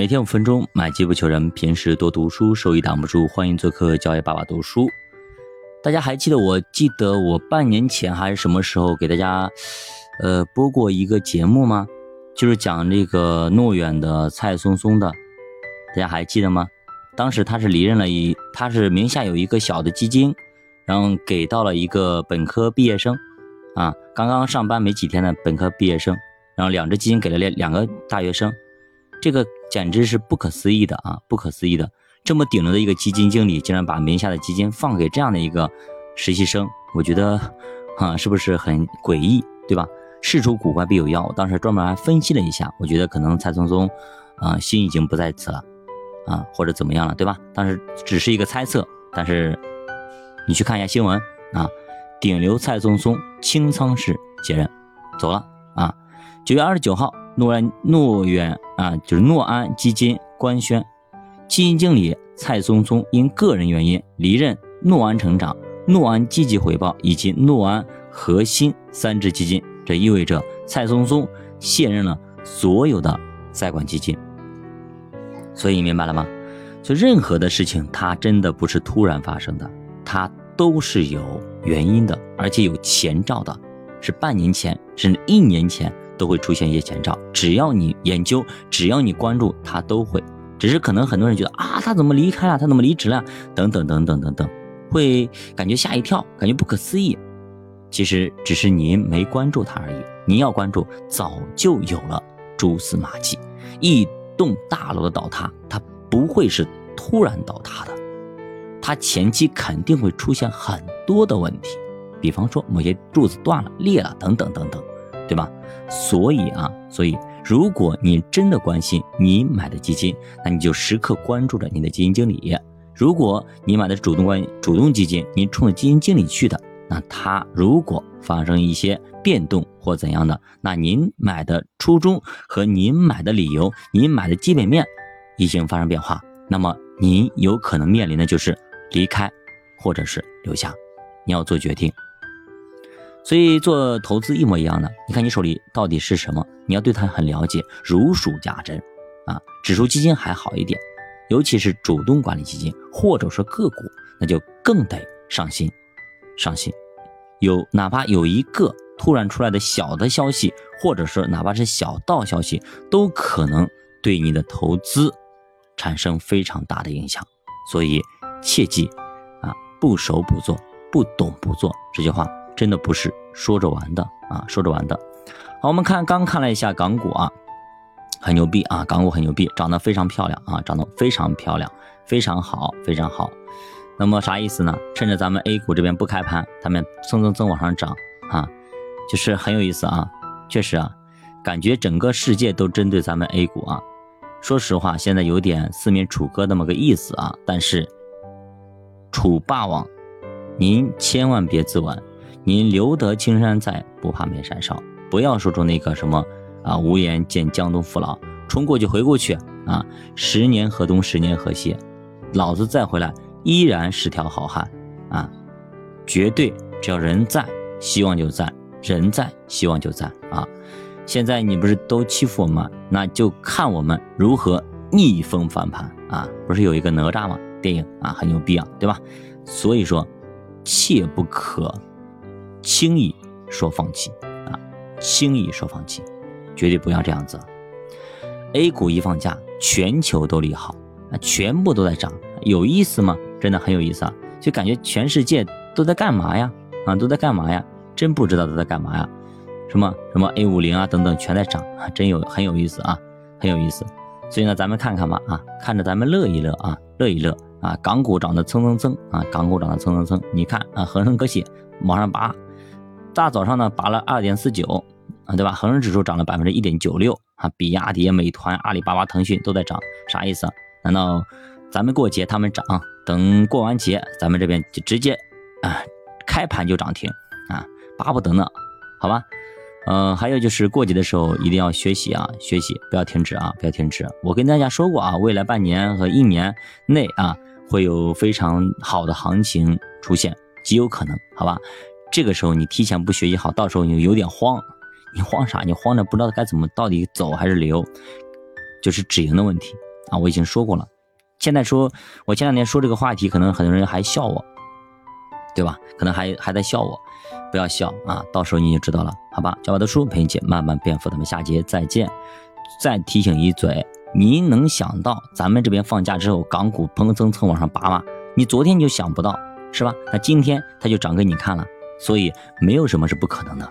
每天五分钟，买机不求人。平时多读书，收益挡不住。欢迎做客教育爸爸读书。大家还记得？我记得我半年前还是什么时候给大家，呃，播过一个节目吗？就是讲这个诺远的蔡松松的，大家还记得吗？当时他是离任了一，他是名下有一个小的基金，然后给到了一个本科毕业生，啊，刚刚上班没几天的本科毕业生，然后两只基金给了两两个大学生，这个。简直是不可思议的啊！不可思议的，这么顶流的一个基金经理，竟然把名下的基金放给这样的一个实习生，我觉得，啊，是不是很诡异，对吧？事出古怪必有妖，我当时专门还分析了一下，我觉得可能蔡松松，啊，心已经不在此了，啊，或者怎么样了，对吧？当时只是一个猜测，但是你去看一下新闻啊，顶流蔡松松清仓式接任，走了啊，九月二十九号。诺安诺远啊，就是诺安基金官宣，基金经理蔡松松因个人原因离任诺安成长、诺安积极回报以及诺安核心三只基金。这意味着蔡松松卸任了所有的在管基金。所以明白了吗？就任何的事情，它真的不是突然发生的，它都是有原因的，而且有前兆的，是半年前甚至一年前。都会出现一些前兆，只要你研究，只要你关注，它都会。只是可能很多人觉得啊，他怎么离开了？他怎么离职了？等等等等等等，会感觉吓一跳，感觉不可思议。其实只是您没关注它而已。您要关注，早就有了蛛丝马迹。一栋大楼的倒塌，它不会是突然倒塌的，它前期肯定会出现很多的问题，比方说某些柱子断了、裂了等等等等。对吧？所以啊，所以如果你真的关心你买的基金，那你就时刻关注着你的基金经理。如果你买的主动关主动基金，你冲着基金经理去的，那他如果发生一些变动或怎样的，那您买的初衷和您买的理由，您买的基本面已经发生变化，那么您有可能面临的就是离开，或者是留下，你要做决定。所以做投资一模一样的，你看你手里到底是什么，你要对它很了解，如数家珍啊。指数基金还好一点，尤其是主动管理基金或者说个股，那就更得上心，上心。有哪怕有一个突然出来的小的消息，或者说哪怕是小道消息，都可能对你的投资产生非常大的影响。所以切记啊，不熟不做，不懂不做，这句话。真的不是说着玩的啊，说着玩的。好，我们看刚看了一下港股啊，很牛逼啊，港股很牛逼，长得非常漂亮啊，长得非常漂亮，非常好，非常好。那么啥意思呢？趁着咱们 A 股这边不开盘，他们蹭蹭蹭往上涨啊，就是很有意思啊。确实啊，感觉整个世界都针对咱们 A 股啊。说实话，现在有点四面楚歌那么个意思啊。但是楚霸王，您千万别自刎。您留得青山在，不怕没山烧。不要说出那个什么啊，无颜见江东父老，冲过去回过去啊，十年河东，十年河西，老子再回来依然是条好汉啊！绝对，只要人在，希望就在；人在，希望就在啊！现在你不是都欺负我们，那就看我们如何逆风翻盘啊！不是有一个哪吒吗？电影啊，很牛逼啊，对吧？所以说，切不可。轻易说放弃啊！轻易说放弃，绝对不要这样子。A 股一放假，全球都利好啊，全部都在涨，有意思吗？真的很有意思啊！就感觉全世界都在干嘛呀？啊，都在干嘛呀？真不知道都在干嘛呀？什么什么 A 五零啊等等全在涨啊，真有很有意思啊，很有意思。所以呢，咱们看看吧啊，看着咱们乐一乐啊，乐一乐啊。港股涨得蹭蹭蹭啊，港股涨得蹭蹭蹭，你看啊，恒生科技往上拔。大早上呢，拔了二点四九啊，对吧？恒生指数涨了百分之一点九六啊，比亚迪、美团、阿里巴巴、腾讯都在涨，啥意思？难道咱们过节他们涨，等过完节咱们这边就直接啊开盘就涨停啊？巴不得呢，好吧？嗯，还有就是过节的时候一定要学习啊，学习不要停止啊，不要停止。我跟大家说过啊，未来半年和一年内啊会有非常好的行情出现，极有可能，好吧？这个时候你提前不学习好，到时候你有点慌，你慌啥？你慌着不知道该怎么到底走还是留，就是止盈的问题啊，我已经说过了。现在说，我前两天说这个话题，可能很多人还笑我，对吧？可能还还在笑我，不要笑啊，到时候你就知道了，好吧？教我的书陪你姐慢慢变富，咱们下节再见。再提醒一嘴，您能想到咱们这边放假之后，港股砰蹭蹭往上拔吗？你昨天就想不到，是吧？那今天它就涨给你看了，所以没有什么是不可能的。